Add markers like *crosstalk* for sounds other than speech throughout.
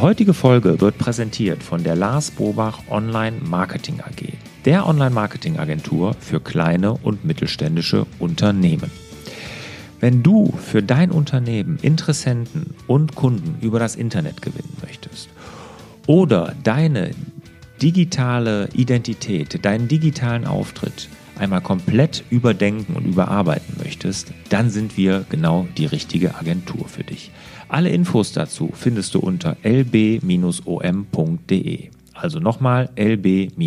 heutige Folge wird präsentiert von der Lars Bobach Online Marketing AG, der Online-Marketing-Agentur für kleine und mittelständische Unternehmen. Wenn du für dein Unternehmen Interessenten und Kunden über das Internet gewinnen möchtest oder deine digitale Identität, deinen digitalen Auftritt einmal komplett überdenken und überarbeiten möchtest, dann sind wir genau die richtige Agentur für dich. Alle Infos dazu findest du unter lb-om.de. Also nochmal lb-om.de.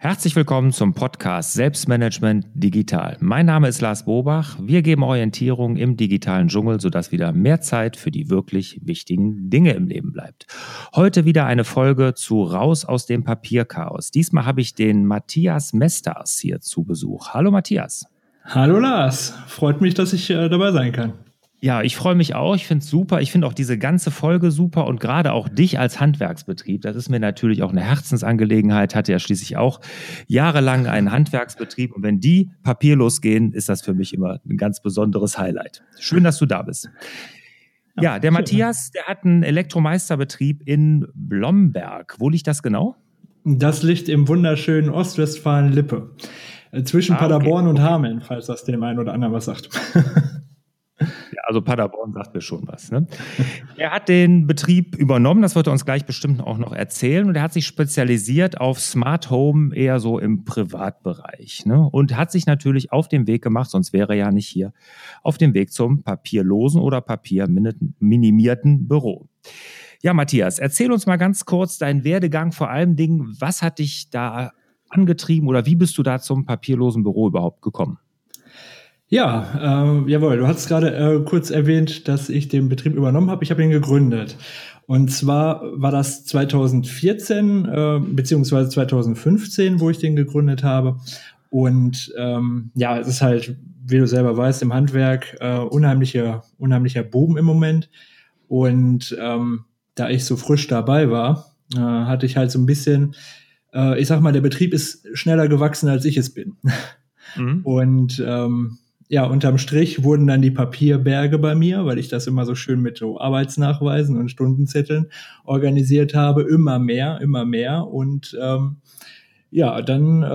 Herzlich willkommen zum Podcast Selbstmanagement Digital. Mein Name ist Lars Bobach. Wir geben Orientierung im digitalen Dschungel, sodass wieder mehr Zeit für die wirklich wichtigen Dinge im Leben bleibt. Heute wieder eine Folge zu Raus aus dem Papierchaos. Diesmal habe ich den Matthias Mesters hier zu Besuch. Hallo Matthias. Hallo Lars. Freut mich, dass ich äh, dabei sein kann. Ja, ich freue mich auch. Ich finde es super. Ich finde auch diese ganze Folge super und gerade auch dich als Handwerksbetrieb. Das ist mir natürlich auch eine Herzensangelegenheit. Hatte ja schließlich auch jahrelang einen Handwerksbetrieb. Und wenn die papierlos gehen, ist das für mich immer ein ganz besonderes Highlight. Schön, dass du da bist. Ja, der Matthias, der hat einen Elektromeisterbetrieb in Blomberg. Wo liegt das genau? Das liegt im wunderschönen Ostwestfalen-Lippe. Äh, zwischen ah, Paderborn okay. und Hameln, falls das dem einen oder anderen was sagt. *laughs* Ja, also Paderborn sagt mir schon was. Ne? Er hat den Betrieb übernommen, das wird er uns gleich bestimmt auch noch erzählen. Und er hat sich spezialisiert auf Smart Home eher so im Privatbereich. Ne? Und hat sich natürlich auf den Weg gemacht, sonst wäre er ja nicht hier, auf dem Weg zum papierlosen oder papierminimierten Büro. Ja, Matthias, erzähl uns mal ganz kurz deinen Werdegang, vor allem Dingen, was hat dich da angetrieben oder wie bist du da zum papierlosen Büro überhaupt gekommen? Ja, äh, jawohl, du hast gerade äh, kurz erwähnt, dass ich den Betrieb übernommen habe. Ich habe ihn gegründet. Und zwar war das 2014 äh, beziehungsweise 2015, wo ich den gegründet habe. Und ähm, ja, es ist halt, wie du selber weißt, im Handwerk äh, unheimlicher, unheimlicher Boom im Moment. Und ähm, da ich so frisch dabei war, äh, hatte ich halt so ein bisschen, äh, ich sag mal, der Betrieb ist schneller gewachsen, als ich es bin. Mhm. *laughs* Und ähm, ja, unterm Strich wurden dann die Papierberge bei mir, weil ich das immer so schön mit so Arbeitsnachweisen und Stundenzetteln organisiert habe, immer mehr, immer mehr. Und ähm, ja, dann äh,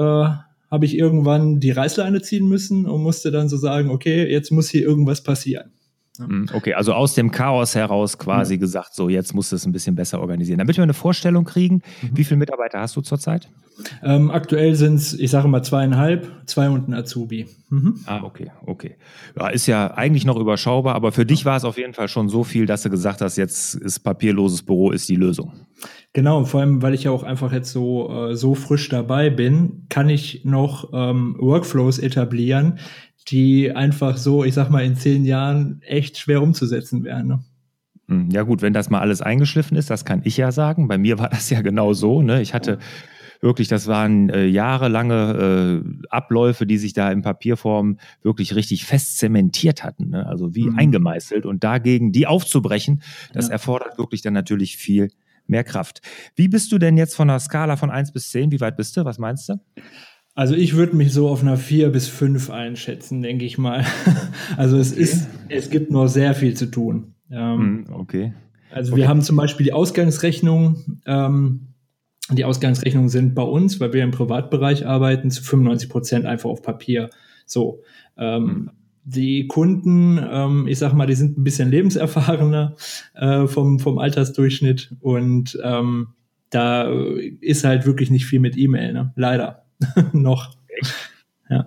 habe ich irgendwann die Reißleine ziehen müssen und musste dann so sagen, okay, jetzt muss hier irgendwas passieren. Hm, okay, also aus dem Chaos heraus quasi ja. gesagt, so jetzt musst du es ein bisschen besser organisieren. Damit wir eine Vorstellung kriegen, mhm. wie viele Mitarbeiter hast du zurzeit? Ähm, aktuell sind es, ich sage mal, zweieinhalb, zwei und ein Azubi. Mhm. Ah, okay, okay. Ja, ist ja eigentlich noch überschaubar, aber für dich war es auf jeden Fall schon so viel, dass du gesagt hast, jetzt ist papierloses Büro ist die Lösung. Genau, vor allem, weil ich ja auch einfach jetzt so, äh, so frisch dabei bin, kann ich noch ähm, Workflows etablieren, die einfach so, ich sag mal, in zehn Jahren echt schwer umzusetzen wären. Ne? Hm, ja gut, wenn das mal alles eingeschliffen ist, das kann ich ja sagen. Bei mir war das ja genau so. Ne? Ich hatte wirklich, das waren äh, jahrelange äh, Abläufe, die sich da in Papierform wirklich richtig fest zementiert hatten, ne? also wie mhm. eingemeißelt. Und dagegen die aufzubrechen, das ja. erfordert wirklich dann natürlich viel mehr Kraft. Wie bist du denn jetzt von einer Skala von 1 bis 10? Wie weit bist du? Was meinst du? Also ich würde mich so auf einer 4 bis 5 einschätzen, denke ich mal. *laughs* also es okay. ist, es gibt noch sehr viel zu tun. Ähm, hm, okay. Also okay. wir haben zum Beispiel die Ausgangsrechnung. Ähm, die Ausgangsrechnungen sind bei uns, weil wir im Privatbereich arbeiten, zu 95 Prozent einfach auf Papier. So. Ähm, hm. Die Kunden, ähm, ich sag mal, die sind ein bisschen lebenserfahrener äh, vom, vom Altersdurchschnitt und ähm, da ist halt wirklich nicht viel mit E-Mail, ne? leider. *laughs* noch. Ja.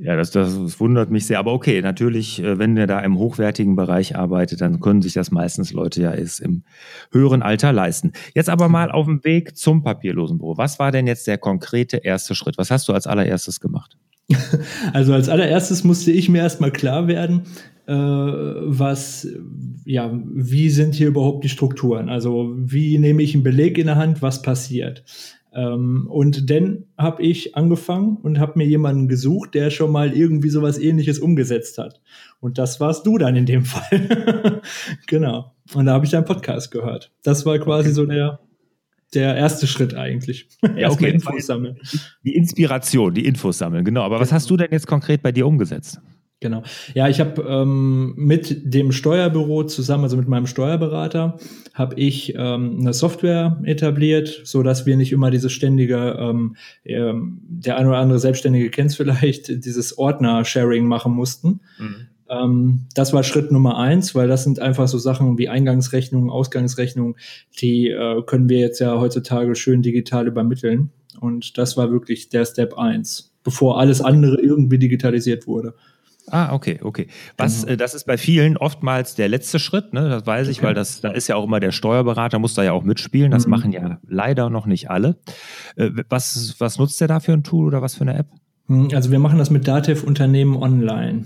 Ja, das, das wundert mich sehr. Aber okay, natürlich, äh, wenn ihr da im hochwertigen Bereich arbeitet, dann können sich das meistens Leute ja erst im höheren Alter leisten. Jetzt aber mal auf dem Weg zum papierlosen Büro. Was war denn jetzt der konkrete erste Schritt? Was hast du als allererstes gemacht? *laughs* Also als allererstes musste ich mir erstmal klar werden, äh, was, ja, wie sind hier überhaupt die Strukturen? Also wie nehme ich einen Beleg in der Hand, was passiert? Ähm, und dann habe ich angefangen und habe mir jemanden gesucht, der schon mal irgendwie sowas ähnliches umgesetzt hat. Und das warst du dann in dem *laughs* Fall. genau. Und da habe ich deinen Podcast gehört. Das war quasi okay. so der, der erste Schritt eigentlich. Ja, okay. Infos sammeln. Die Inspiration, die Infos sammeln, genau. Aber was hast du denn jetzt konkret bei dir umgesetzt? Genau. Ja, ich habe ähm, mit dem Steuerbüro zusammen, also mit meinem Steuerberater, habe ich ähm, eine Software etabliert, so dass wir nicht immer dieses ständige, ähm, ähm, der eine oder andere Selbstständige kennt vielleicht, *laughs* dieses Ordner-Sharing machen mussten. Mhm. Ähm, das war Schritt Nummer eins, weil das sind einfach so Sachen wie Eingangsrechnungen, Ausgangsrechnungen, die äh, können wir jetzt ja heutzutage schön digital übermitteln. Und das war wirklich der Step eins, bevor alles andere irgendwie digitalisiert wurde. Ah, okay, okay. Was, genau. äh, das ist bei vielen oftmals der letzte Schritt, ne? Das weiß ich, weil das, da ist ja auch immer der Steuerberater, muss da ja auch mitspielen. Das mhm. machen ja leider noch nicht alle. Äh, was, was nutzt der da für ein Tool oder was für eine App? Hm, also wir machen das mit Dativ Unternehmen online.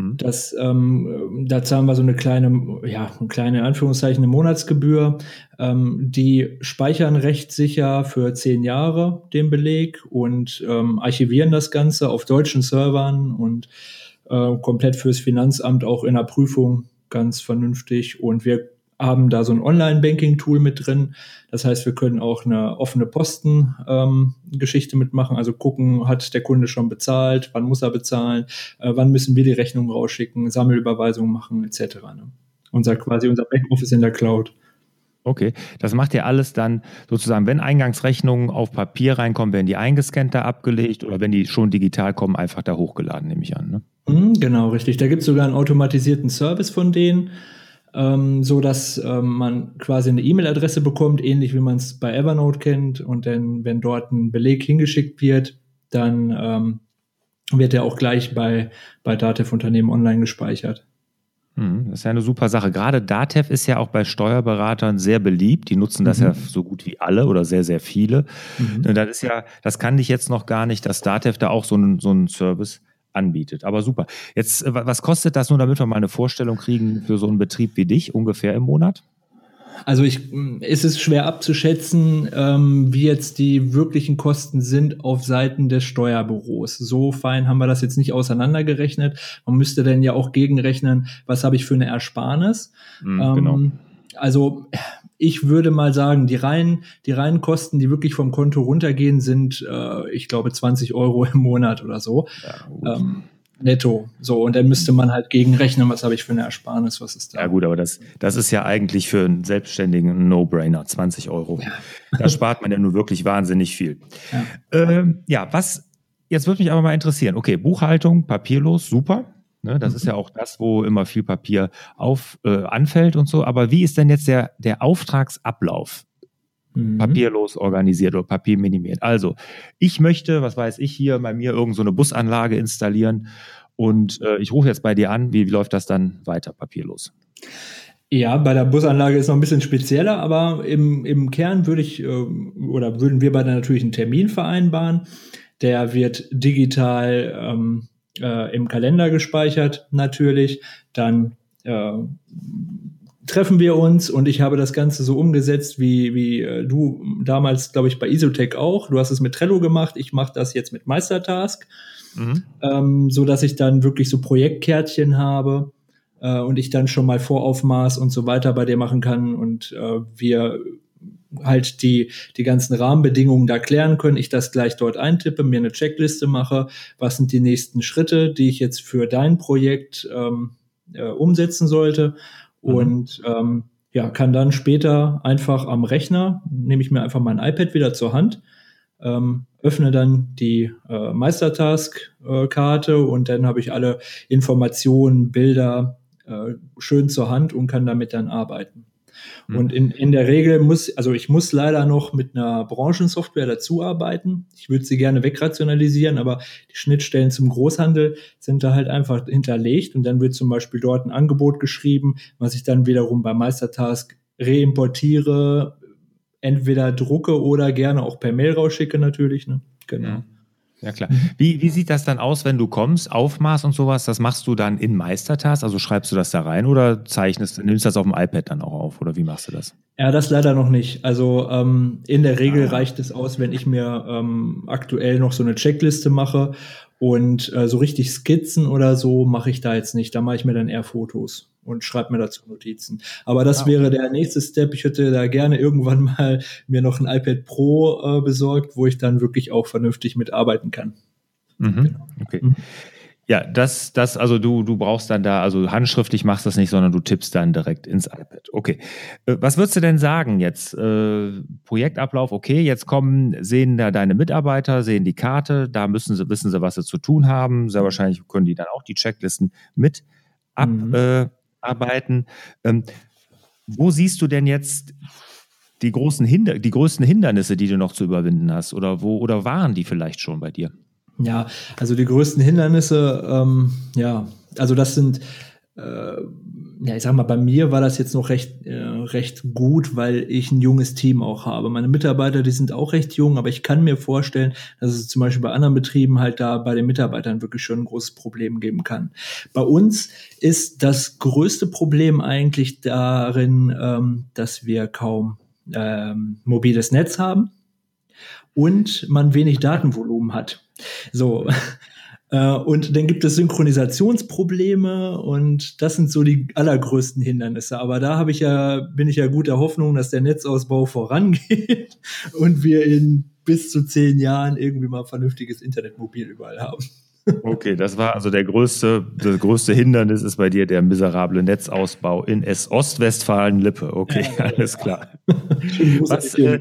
Mhm. Das, ähm, da zahlen wir so eine kleine, ja, eine kleine Anführungszeichen, eine Monatsgebühr. Ähm, die speichern recht sicher für zehn Jahre den Beleg und ähm, archivieren das Ganze auf deutschen Servern und äh, komplett fürs Finanzamt auch in der Prüfung ganz vernünftig. Und wir haben da so ein Online-Banking-Tool mit drin. Das heißt, wir können auch eine offene Posten-Geschichte ähm, mitmachen. Also gucken, hat der Kunde schon bezahlt, wann muss er bezahlen, äh, wann müssen wir die Rechnung rausschicken, Sammelüberweisungen machen etc. Ne? Unser quasi unser Backoffice in der Cloud. Okay, das macht ihr alles dann sozusagen, wenn Eingangsrechnungen auf Papier reinkommen, werden die eingescannt da abgelegt oder wenn die schon digital kommen, einfach da hochgeladen, nehme ich an. Ne? Mhm, genau, richtig. Da gibt es sogar einen automatisierten Service von denen ähm, so dass ähm, man quasi eine E-Mail-Adresse bekommt, ähnlich wie man es bei Evernote kennt. Und dann, wenn dort ein Beleg hingeschickt wird, dann ähm, wird er auch gleich bei, bei Datev Unternehmen online gespeichert. Hm, das ist ja eine super Sache. Gerade Datev ist ja auch bei Steuerberatern sehr beliebt. Die nutzen das mhm. ja so gut wie alle oder sehr, sehr viele. Mhm. Das ist ja, das kann ich jetzt noch gar nicht, dass Datev da auch so einen, so einen Service anbietet. Aber super. Jetzt, äh, was kostet das nur, damit wir mal eine Vorstellung kriegen für so einen Betrieb wie dich ungefähr im Monat? Also ich, ist es schwer abzuschätzen, ähm, wie jetzt die wirklichen Kosten sind auf Seiten des Steuerbüros. So fein haben wir das jetzt nicht auseinandergerechnet. Man müsste dann ja auch gegenrechnen, was habe ich für eine Ersparnis. Mm, ähm, genau. Also ich würde mal sagen, die reinen, die reinen Kosten, die wirklich vom Konto runtergehen, sind, äh, ich glaube, 20 Euro *laughs* im Monat oder so. Ja, ähm, netto. So, und dann müsste man halt gegenrechnen, was habe ich für eine Ersparnis, was ist da. Ja, gut, aber das, das ist ja eigentlich für einen Selbstständigen ein No-Brainer, 20 Euro. Ja. Da spart man ja nur wirklich wahnsinnig viel. Ja, ähm, ja was, jetzt würde mich aber mal interessieren. Okay, Buchhaltung, papierlos, super. Ne, das mhm. ist ja auch das, wo immer viel Papier auf, äh, anfällt und so. Aber wie ist denn jetzt der, der Auftragsablauf? Mhm. Papierlos organisiert oder papierminimiert. Also, ich möchte, was weiß ich, hier bei mir irgendeine so Busanlage installieren und äh, ich rufe jetzt bei dir an. Wie, wie läuft das dann weiter papierlos? Ja, bei der Busanlage ist noch ein bisschen spezieller, aber im, im Kern würde ich äh, oder würden wir beide natürlich einen Termin vereinbaren. Der wird digital ähm, äh, im Kalender gespeichert natürlich. Dann äh, treffen wir uns und ich habe das Ganze so umgesetzt, wie, wie äh, du damals, glaube ich, bei Isotech auch. Du hast es mit Trello gemacht, ich mache das jetzt mit Meistertask, mhm. ähm, so dass ich dann wirklich so Projektkärtchen habe äh, und ich dann schon mal Voraufmaß und so weiter bei dir machen kann und äh, wir halt die, die ganzen Rahmenbedingungen da klären können, ich das gleich dort eintippe, mir eine Checkliste mache, was sind die nächsten Schritte, die ich jetzt für dein Projekt ähm, äh, umsetzen sollte mhm. und ähm, ja, kann dann später einfach am Rechner, nehme ich mir einfach mein iPad wieder zur Hand, ähm, öffne dann die äh, Meistertask-Karte äh, und dann habe ich alle Informationen, Bilder äh, schön zur Hand und kann damit dann arbeiten. Mhm. Und in, in der Regel muss, also ich muss leider noch mit einer Branchensoftware dazu arbeiten. Ich würde sie gerne wegrationalisieren, aber die Schnittstellen zum Großhandel sind da halt einfach hinterlegt und dann wird zum Beispiel dort ein Angebot geschrieben, was ich dann wiederum bei Meistertask reimportiere, entweder drucke oder gerne auch per Mail rausschicke natürlich. Ne? Genau. Ja. Ja, klar. Mhm. Wie, wie sieht das dann aus, wenn du kommst? Aufmaß und sowas, das machst du dann in Meistertask? Also schreibst du das da rein oder zeichnest, nimmst das auf dem iPad dann auch auf? Oder wie machst du das? Ja, das leider noch nicht. Also ähm, in der Regel ah. reicht es aus, wenn ich mir ähm, aktuell noch so eine Checkliste mache und äh, so richtig Skizzen oder so mache ich da jetzt nicht. Da mache ich mir dann eher Fotos und schreibe mir dazu Notizen. Aber das okay. wäre der nächste Step. Ich hätte da gerne irgendwann mal mir noch ein iPad Pro äh, besorgt, wo ich dann wirklich auch vernünftig mitarbeiten kann. Mhm. Genau. Okay. Mhm. Ja, das, das, also du, du brauchst dann da, also handschriftlich machst du das nicht, sondern du tippst dann direkt ins iPad. Okay. Äh, was würdest du denn sagen jetzt? Äh, Projektablauf, okay, jetzt kommen, sehen da deine Mitarbeiter, sehen die Karte, da müssen sie, wissen sie, was sie zu tun haben. Sehr wahrscheinlich können die dann auch die Checklisten mit abarbeiten. Mhm. Äh, ähm, wo siehst du denn jetzt die großen Hinder die größten Hindernisse, die du noch zu überwinden hast? Oder wo, oder waren die vielleicht schon bei dir? Ja, also die größten Hindernisse, ähm, ja, also das sind, ja, ich sag mal, bei mir war das jetzt noch recht, äh, recht gut, weil ich ein junges Team auch habe. Meine Mitarbeiter, die sind auch recht jung, aber ich kann mir vorstellen, dass es zum Beispiel bei anderen Betrieben halt da bei den Mitarbeitern wirklich schon ein großes Problem geben kann. Bei uns ist das größte Problem eigentlich darin, ähm, dass wir kaum ähm, mobiles Netz haben und man wenig Datenvolumen hat. So. Äh, und dann gibt es Synchronisationsprobleme und das sind so die allergrößten Hindernisse. Aber da habe ich ja, bin ich ja guter Hoffnung, dass der Netzausbau vorangeht *laughs* und wir in bis zu zehn Jahren irgendwie mal vernünftiges Internet mobil überall haben. Okay, das war also der größte, das größte Hindernis ist bei dir der miserable Netzausbau in Ostwestfalen-Lippe. Okay, ja, alles klar. Was, äh,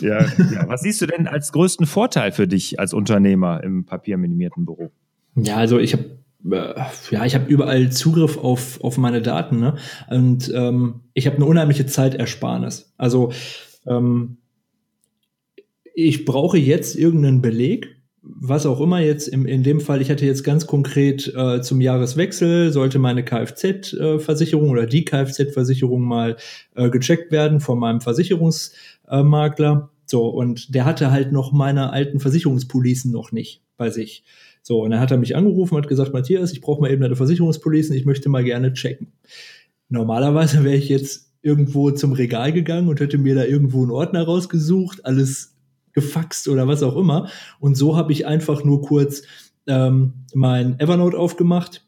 ja, ja, was siehst du denn als größten Vorteil für dich als Unternehmer im papierminimierten Büro? Ja, also ich habe äh, ja, ich habe überall Zugriff auf, auf meine Daten, ne? Und ähm, ich habe eine unheimliche Zeitersparnis. Also ähm, ich brauche jetzt irgendeinen Beleg was auch immer jetzt im, in dem Fall, ich hatte jetzt ganz konkret äh, zum Jahreswechsel, sollte meine Kfz-Versicherung äh, oder die Kfz-Versicherung mal äh, gecheckt werden von meinem Versicherungsmakler. so, und der hatte halt noch meine alten Versicherungspolicen noch nicht bei sich. So, und dann hat er mich angerufen und hat gesagt, Matthias, ich brauche mal eben deine Versicherungspolicen, ich möchte mal gerne checken. Normalerweise wäre ich jetzt irgendwo zum Regal gegangen und hätte mir da irgendwo einen Ordner rausgesucht, alles gefaxt oder was auch immer. Und so habe ich einfach nur kurz ähm, mein Evernote aufgemacht,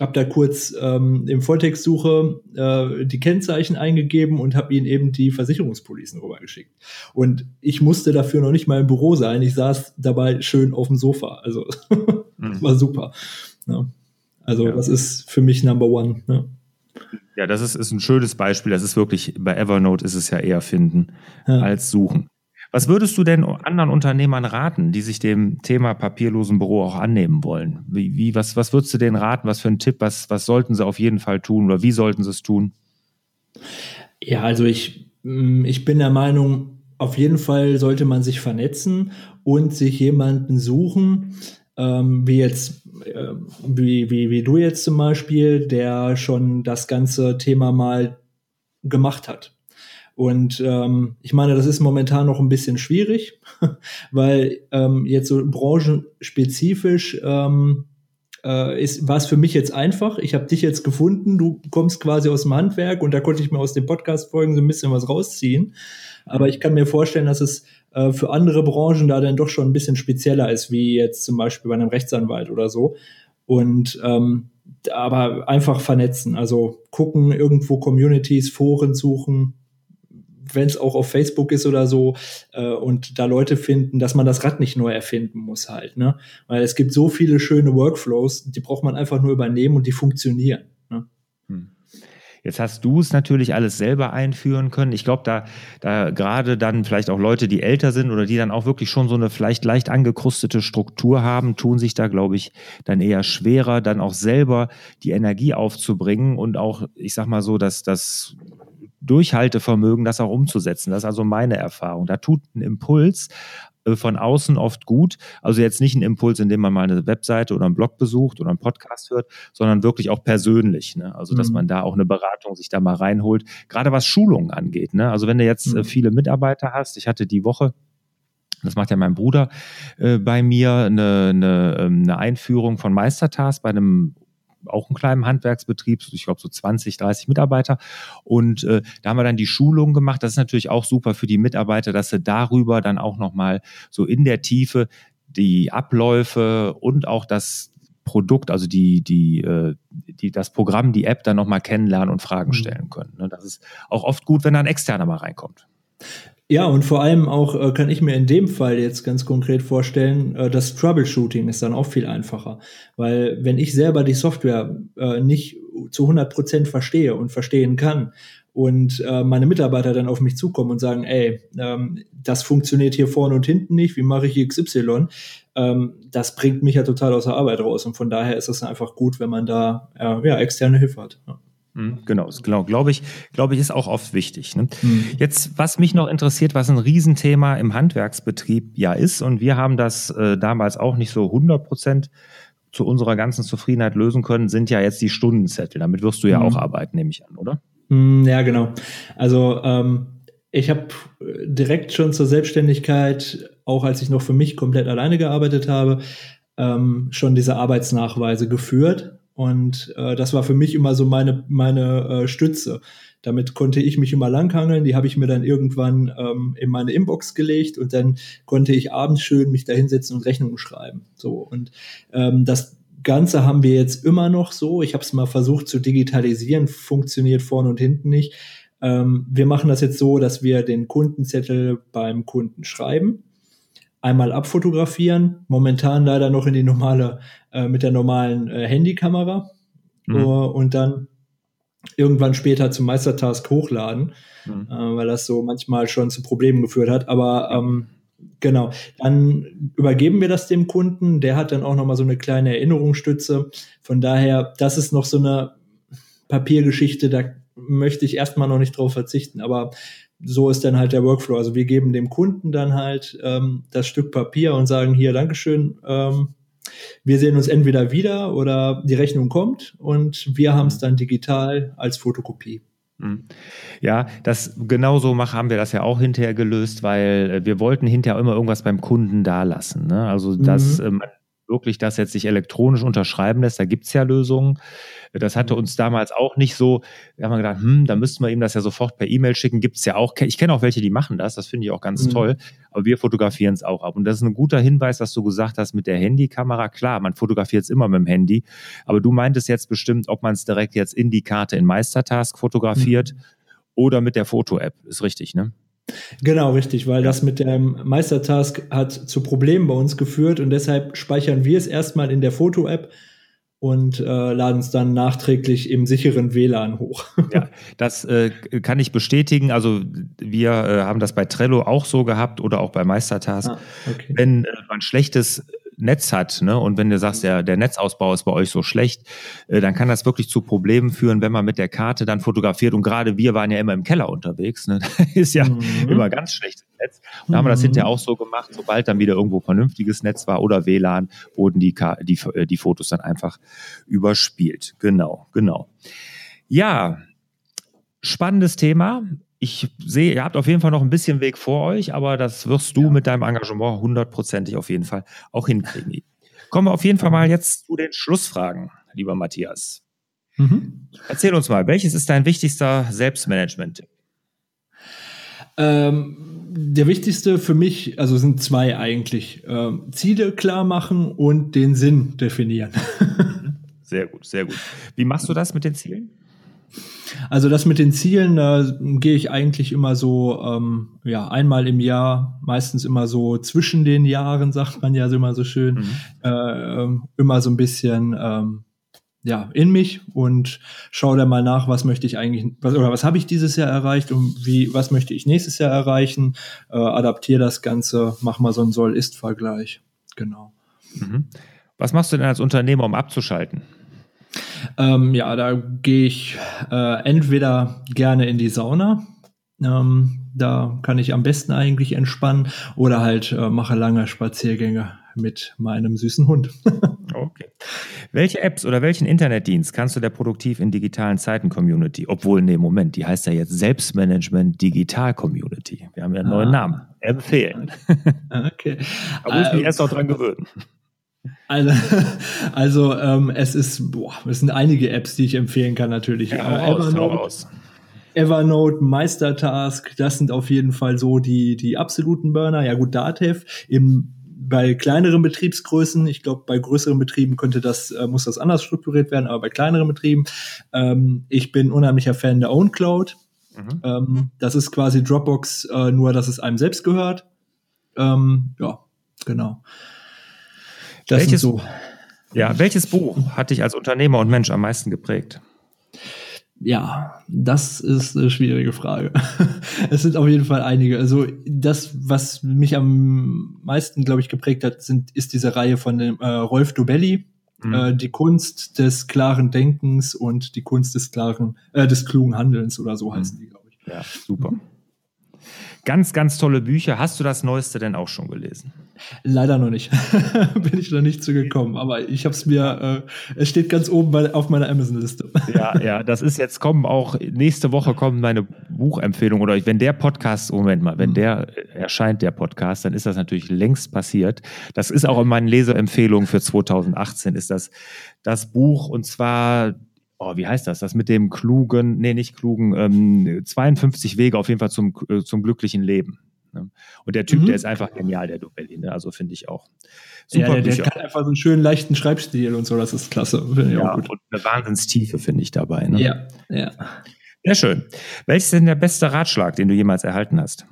habe da kurz ähm, im Volltextsuche äh, die Kennzeichen eingegeben und habe ihnen eben die Versicherungspolicen rübergeschickt. Und ich musste dafür noch nicht mal im Büro sein. Ich saß dabei schön auf dem Sofa. Also *laughs* mhm. war super. Ja. Also ja. das ist für mich Number One. Ne? Ja, das ist, ist ein schönes Beispiel. Das ist wirklich, bei Evernote ist es ja eher finden ja. als suchen. Was würdest du denn anderen Unternehmern raten, die sich dem Thema papierlosen Büro auch annehmen wollen? Wie, wie, was, was würdest du denen raten? Was für ein Tipp? Was, was sollten sie auf jeden Fall tun oder wie sollten sie es tun? Ja, also ich, mm, ich bin der Meinung, auf jeden Fall sollte man sich vernetzen und sich jemanden suchen, ähm, wie jetzt, äh, wie, wie, wie du jetzt zum Beispiel, der schon das ganze Thema mal gemacht hat. Und ähm, ich meine, das ist momentan noch ein bisschen schwierig, *laughs* weil ähm, jetzt so branchenspezifisch ähm, äh, ist, war es für mich jetzt einfach. Ich habe dich jetzt gefunden, du kommst quasi aus dem Handwerk und da konnte ich mir aus den Podcast-Folgen so ein bisschen was rausziehen. Aber ich kann mir vorstellen, dass es äh, für andere Branchen da dann doch schon ein bisschen spezieller ist, wie jetzt zum Beispiel bei einem Rechtsanwalt oder so. Und ähm, aber einfach vernetzen, also gucken, irgendwo Communities, Foren suchen, wenn es auch auf Facebook ist oder so, äh, und da Leute finden, dass man das Rad nicht neu erfinden muss halt, ne? Weil es gibt so viele schöne Workflows, die braucht man einfach nur übernehmen und die funktionieren. Ne? Hm. Jetzt hast du es natürlich alles selber einführen können. Ich glaube, da, da gerade dann vielleicht auch Leute, die älter sind oder die dann auch wirklich schon so eine vielleicht leicht angekrustete Struktur haben, tun sich da, glaube ich, dann eher schwerer, dann auch selber die Energie aufzubringen und auch, ich sag mal so, dass das Durchhaltevermögen, das auch umzusetzen. Das ist also meine Erfahrung. Da tut ein Impuls äh, von außen oft gut. Also jetzt nicht ein Impuls, indem man mal eine Webseite oder einen Blog besucht oder einen Podcast hört, sondern wirklich auch persönlich. Ne? Also dass mhm. man da auch eine Beratung sich da mal reinholt, gerade was Schulungen angeht. Ne? Also wenn du jetzt äh, mhm. viele Mitarbeiter hast, ich hatte die Woche das macht ja mein Bruder äh, bei mir, eine, eine, ähm, eine Einführung von Meistertask bei einem auch einen kleinen Handwerksbetrieb, ich glaube so 20, 30 Mitarbeiter. Und äh, da haben wir dann die Schulung gemacht. Das ist natürlich auch super für die Mitarbeiter, dass sie darüber dann auch nochmal so in der Tiefe die Abläufe und auch das Produkt, also die, die, äh, die, das Programm, die App dann nochmal kennenlernen und Fragen mhm. stellen können. Ne? Das ist auch oft gut, wenn da ein Externer mal reinkommt. Ja, und vor allem auch äh, kann ich mir in dem Fall jetzt ganz konkret vorstellen, äh, das Troubleshooting ist dann auch viel einfacher. Weil wenn ich selber die Software äh, nicht zu 100 Prozent verstehe und verstehen kann und äh, meine Mitarbeiter dann auf mich zukommen und sagen, ey, ähm, das funktioniert hier vorne und hinten nicht, wie mache ich XY? Ähm, das bringt mich ja total aus der Arbeit raus. Und von daher ist es einfach gut, wenn man da äh, ja, externe Hilfe hat. Ja. Mhm, genau, genau, glaube ich, glaube ich, ist auch oft wichtig. Ne? Mhm. Jetzt, was mich noch interessiert, was ein Riesenthema im Handwerksbetrieb ja ist, und wir haben das äh, damals auch nicht so 100 Prozent zu unserer ganzen Zufriedenheit lösen können, sind ja jetzt die Stundenzettel. Damit wirst du ja mhm. auch arbeiten, nehme ich an, oder? Mhm, ja, genau. Also ähm, ich habe direkt schon zur Selbstständigkeit, auch als ich noch für mich komplett alleine gearbeitet habe, ähm, schon diese Arbeitsnachweise geführt und äh, das war für mich immer so meine, meine äh, Stütze. Damit konnte ich mich immer langhangeln. Die habe ich mir dann irgendwann ähm, in meine Inbox gelegt und dann konnte ich abends schön mich da hinsetzen und Rechnungen schreiben. So und ähm, das Ganze haben wir jetzt immer noch so. Ich habe es mal versucht zu digitalisieren, funktioniert vorne und hinten nicht. Ähm, wir machen das jetzt so, dass wir den Kundenzettel beim Kunden schreiben einmal abfotografieren, momentan leider noch in die normale, äh, mit der normalen äh, Handykamera mhm. uh, und dann irgendwann später zum Meistertask hochladen, mhm. äh, weil das so manchmal schon zu Problemen geführt hat. Aber ähm, genau, dann übergeben wir das dem Kunden, der hat dann auch nochmal so eine kleine Erinnerungsstütze. Von daher, das ist noch so eine Papiergeschichte, da möchte ich erstmal noch nicht drauf verzichten, aber so ist dann halt der Workflow. Also wir geben dem Kunden dann halt ähm, das Stück Papier und sagen hier, Dankeschön, ähm, wir sehen uns entweder wieder oder die Rechnung kommt und wir haben es dann digital als Fotokopie. Mhm. Ja, das genau so haben wir das ja auch hinterher gelöst, weil äh, wir wollten hinterher immer irgendwas beim Kunden da lassen. Ne? Also dass mhm. ähm, wirklich das jetzt sich elektronisch unterschreiben lässt, da gibt es ja Lösungen. Das hatte mhm. uns damals auch nicht so, wir haben gedacht, hm, da müssten wir ihm das ja sofort per E-Mail schicken, gibt es ja auch. Ich kenne auch welche, die machen das, das finde ich auch ganz mhm. toll, aber wir fotografieren es auch ab. Und das ist ein guter Hinweis, was du gesagt hast mit der Handykamera. Klar, man fotografiert es immer mit dem Handy, aber du meintest jetzt bestimmt, ob man es direkt jetzt in die Karte in Meistertask fotografiert mhm. oder mit der Foto-App. Ist richtig, ne? Genau, richtig, weil ja. das mit dem Meistertask hat zu Problemen bei uns geführt und deshalb speichern wir es erstmal in der Foto-App und äh, laden es dann nachträglich im sicheren WLAN hoch. *laughs* ja, das äh, kann ich bestätigen. Also wir äh, haben das bei Trello auch so gehabt oder auch bei Meistertask. Ah, okay. Wenn äh, man schlechtes Netz hat, ne, und wenn du sagst, der, der Netzausbau ist bei euch so schlecht, äh, dann kann das wirklich zu Problemen führen, wenn man mit der Karte dann fotografiert. Und gerade wir waren ja immer im Keller unterwegs, ne? *laughs* ist ja mhm. immer ganz schlechtes Netz. Und da haben wir das hinterher auch so gemacht, sobald dann wieder irgendwo vernünftiges Netz war oder WLAN, wurden die, die, äh, die Fotos dann einfach überspielt. Genau, genau. Ja, spannendes Thema ich sehe, ihr habt auf jeden Fall noch ein bisschen Weg vor euch, aber das wirst du ja. mit deinem Engagement hundertprozentig auf jeden Fall auch hinkriegen. Kommen wir auf jeden Fall mal jetzt zu den Schlussfragen, lieber Matthias. Mhm. Erzähl uns mal, welches ist dein wichtigster Selbstmanagement-Tipp? Ähm, der wichtigste für mich, also sind zwei eigentlich. Ähm, Ziele klar machen und den Sinn definieren. *laughs* sehr gut, sehr gut. Wie machst du das mit den Zielen? Also das mit den Zielen, da gehe ich eigentlich immer so, ähm, ja, einmal im Jahr, meistens immer so zwischen den Jahren, sagt man ja immer so schön, mhm. äh, ähm, immer so ein bisschen, ähm, ja, in mich und schaue dann mal nach, was möchte ich eigentlich, was, oder was habe ich dieses Jahr erreicht und wie, was möchte ich nächstes Jahr erreichen, äh, adaptiere das Ganze, mach mal so einen Soll-Ist-Vergleich. Genau. Mhm. Was machst du denn als Unternehmer, um abzuschalten? Ähm, ja, da gehe ich äh, entweder gerne in die Sauna. Ähm, da kann ich am besten eigentlich entspannen oder halt äh, mache lange Spaziergänge mit meinem süßen Hund. *laughs* okay. Welche Apps oder welchen Internetdienst kannst du der Produktiv in digitalen Zeiten Community, obwohl, nee, Moment, die heißt ja jetzt Selbstmanagement Digital Community. Wir haben ja einen neuen ah. Namen. Empfehlen. *laughs* Okay. Aber muss mich äh, erst noch dran gewöhnen. Also, *laughs* also ähm, es ist, boah, es sind einige Apps, die ich empfehlen kann natürlich. Ja, äh, Evernote, Evernote, Meistertask, das sind auf jeden Fall so die die absoluten Burner. Ja gut, Datev im bei kleineren Betriebsgrößen, ich glaube, bei größeren Betrieben könnte das, äh, muss das anders strukturiert werden, aber bei kleineren Betrieben, ähm, ich bin unheimlicher Fan der OwnCloud. Mhm. Ähm, das ist quasi Dropbox, äh, nur dass es einem selbst gehört. Ähm, ja, genau. Das welches, so. Ja, welches Buch hat dich als Unternehmer und Mensch am meisten geprägt? Ja, das ist eine schwierige Frage. *laughs* es sind auf jeden Fall einige. Also das, was mich am meisten, glaube ich, geprägt hat, sind, ist diese Reihe von dem, äh, Rolf Dobelli, mhm. äh, die Kunst des klaren Denkens und die Kunst des klaren, äh, des klugen Handelns oder so heißen mhm. die, glaube ich. Ja, super. Mhm. Ganz, ganz tolle Bücher. Hast du das Neueste denn auch schon gelesen? Leider noch nicht. *laughs* Bin ich noch nicht zugekommen. Aber ich habe es mir, äh, es steht ganz oben bei, auf meiner Amazon-Liste. *laughs* ja, ja, das ist jetzt kommen auch, nächste Woche kommen meine Buchempfehlungen oder wenn der Podcast, Moment mal, wenn mhm. der äh, erscheint, der Podcast, dann ist das natürlich längst passiert. Das ist auch in meinen Leseempfehlungen für 2018 ist das das Buch und zwar oh, wie heißt das? Das mit dem klugen, nee, nicht klugen, ähm, 52 Wege auf jeden Fall zum, äh, zum glücklichen Leben. Ne? Und der Typ, mhm. der ist einfach genial, der Duvelli, ne? also finde ich auch. Super ja, der, der hat einfach so einen schönen leichten Schreibstil und so, das ist klasse. Ja, und eine Wahnsinnstiefe finde ich dabei. Ne? Ja, ja. Sehr schön. Welches ist denn der beste Ratschlag, den du jemals erhalten hast?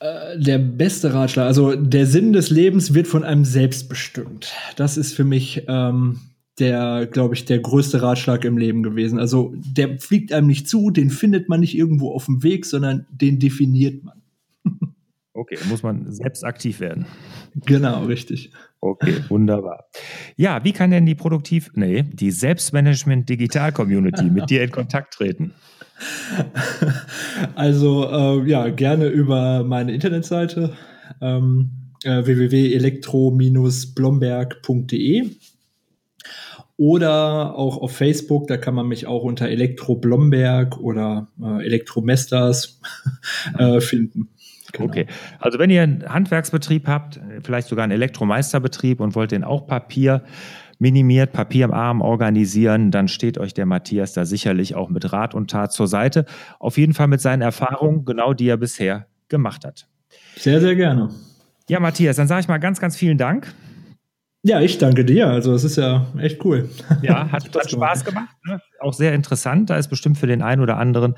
Äh, der beste Ratschlag, also der Sinn des Lebens wird von einem selbst bestimmt. Das ist für mich ähm, der, glaube ich, der größte Ratschlag im Leben gewesen. Also der fliegt einem nicht zu, den findet man nicht irgendwo auf dem Weg, sondern den definiert man. *laughs* Okay, muss man selbst aktiv werden. Genau, richtig. Okay, wunderbar. Ja, wie kann denn die Produktiv, nee, die Selbstmanagement Digital Community mit dir in Kontakt treten? *laughs* Also äh, ja, gerne über meine Internetseite ähm, äh, www.elektro-blomberg.de oder auch auf Facebook, da kann man mich auch unter Elektro Blomberg oder äh, Elektromesters *laughs* äh, finden. Genau. Okay, also wenn ihr einen Handwerksbetrieb habt, vielleicht sogar einen Elektromeisterbetrieb und wollt den auch Papier minimiert, Papier im Arm organisieren, dann steht euch der Matthias da sicherlich auch mit Rat und Tat zur Seite. Auf jeden Fall mit seinen Erfahrungen, genau die er bisher gemacht hat. Sehr, sehr gerne. Ja, Matthias, dann sage ich mal ganz, ganz vielen Dank. Ja, ich danke dir. Also es ist ja echt cool. Ja, *laughs* hat, hat Spaß gemacht. Ne? Auch sehr interessant. Da ist bestimmt für den einen oder anderen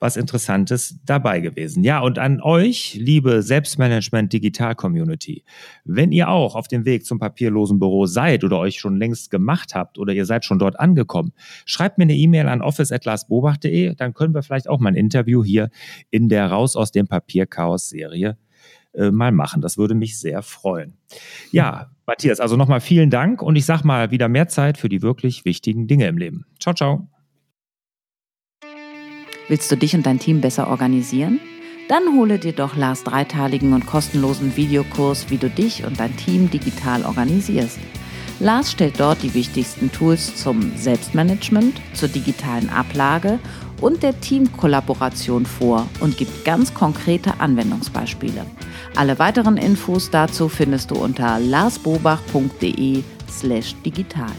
was Interessantes dabei gewesen. Ja, und an euch, liebe Selbstmanagement Digital Community, wenn ihr auch auf dem Weg zum papierlosen Büro seid oder euch schon längst gemacht habt oder ihr seid schon dort angekommen, schreibt mir eine E-Mail an office.larsbobach.de, dann können wir vielleicht auch mal ein Interview hier in der Raus aus dem Papierchaos Serie äh, mal machen. Das würde mich sehr freuen. Ja, Matthias, also nochmal vielen Dank und ich sag mal wieder mehr Zeit für die wirklich wichtigen Dinge im Leben. Ciao, ciao. Willst du dich und dein Team besser organisieren? Dann hole dir doch Lars dreiteiligen und kostenlosen Videokurs, wie du dich und dein Team digital organisierst. Lars stellt dort die wichtigsten Tools zum Selbstmanagement, zur digitalen Ablage und der Teamkollaboration vor und gibt ganz konkrete Anwendungsbeispiele. Alle weiteren Infos dazu findest du unter larsbobach.de slash digital.